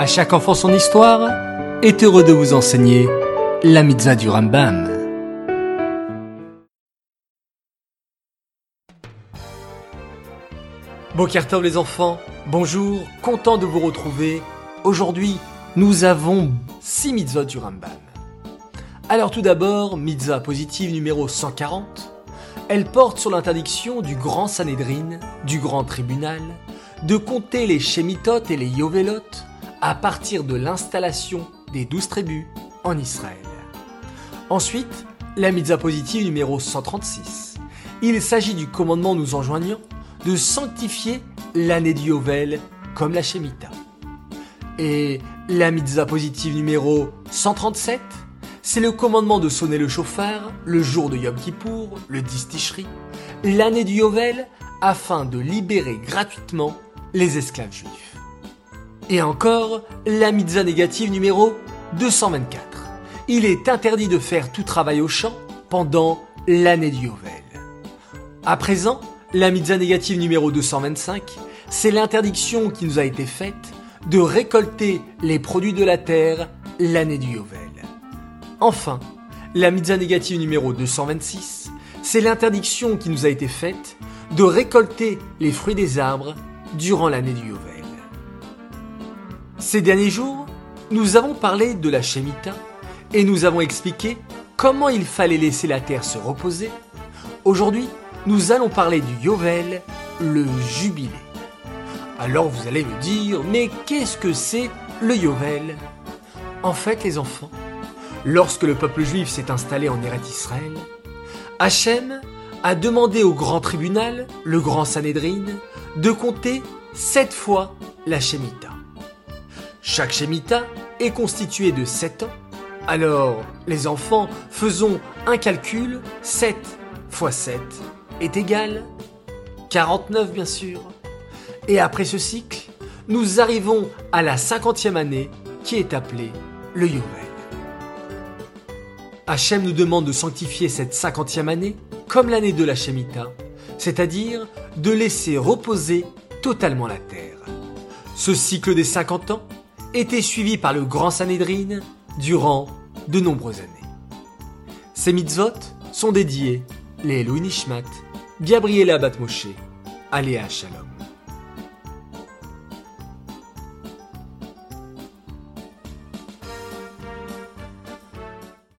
À chaque enfant son histoire est heureux de vous enseigner la mitzvah du Rambam. Bokertov les enfants, bonjour, content de vous retrouver. Aujourd'hui, nous avons 6 mitzvahs du Rambam. Alors tout d'abord, mitzvah positive numéro 140. Elle porte sur l'interdiction du grand Sanhédrin, du grand tribunal, de compter les Shemitot et les Yovelot à partir de l'installation des douze tribus en Israël. Ensuite, la mitzvah positive numéro 136. Il s'agit du commandement nous enjoignant de sanctifier l'année du Yovel comme la Shemitah. Et la mitzvah positive numéro 137, c'est le commandement de sonner le chauffard le jour de Yom Kippour, le 10 Tishri, l'année du Yovel, afin de libérer gratuitement les esclaves juifs. Et encore, la mitzvah négative numéro 224. Il est interdit de faire tout travail au champ pendant l'année du Yovel. À présent, la mitzvah négative numéro 225, c'est l'interdiction qui nous a été faite de récolter les produits de la terre l'année du Yovel. Enfin, la mitzvah négative numéro 226, c'est l'interdiction qui nous a été faite de récolter les fruits des arbres durant l'année du Yovel. Ces derniers jours, nous avons parlé de la Shemitah et nous avons expliqué comment il fallait laisser la terre se reposer. Aujourd'hui, nous allons parler du Yovel, le jubilé. Alors vous allez me dire, mais qu'est-ce que c'est le Yovel? En fait, les enfants, lorsque le peuple juif s'est installé en Eretz Israël, Hachem a demandé au grand tribunal, le grand Sanhédrin, de compter sept fois la Shemitah. Chaque Shemitah est constituée de sept ans. Alors, les enfants, faisons un calcul. 7 fois 7 est égal 49 bien sûr. Et après ce cycle, nous arrivons à la cinquantième année qui est appelée le Yovel. Hachem nous demande de sanctifier cette cinquantième année comme l'année de la Shemitah, c'est-à-dire de laisser reposer totalement la terre. Ce cycle des 50 ans était suivi par le grand Sanhédrin durant de nombreuses années. Ces mitzvot sont dédiés les Nishmat, Gabriela Batmoshe, Aléa Shalom.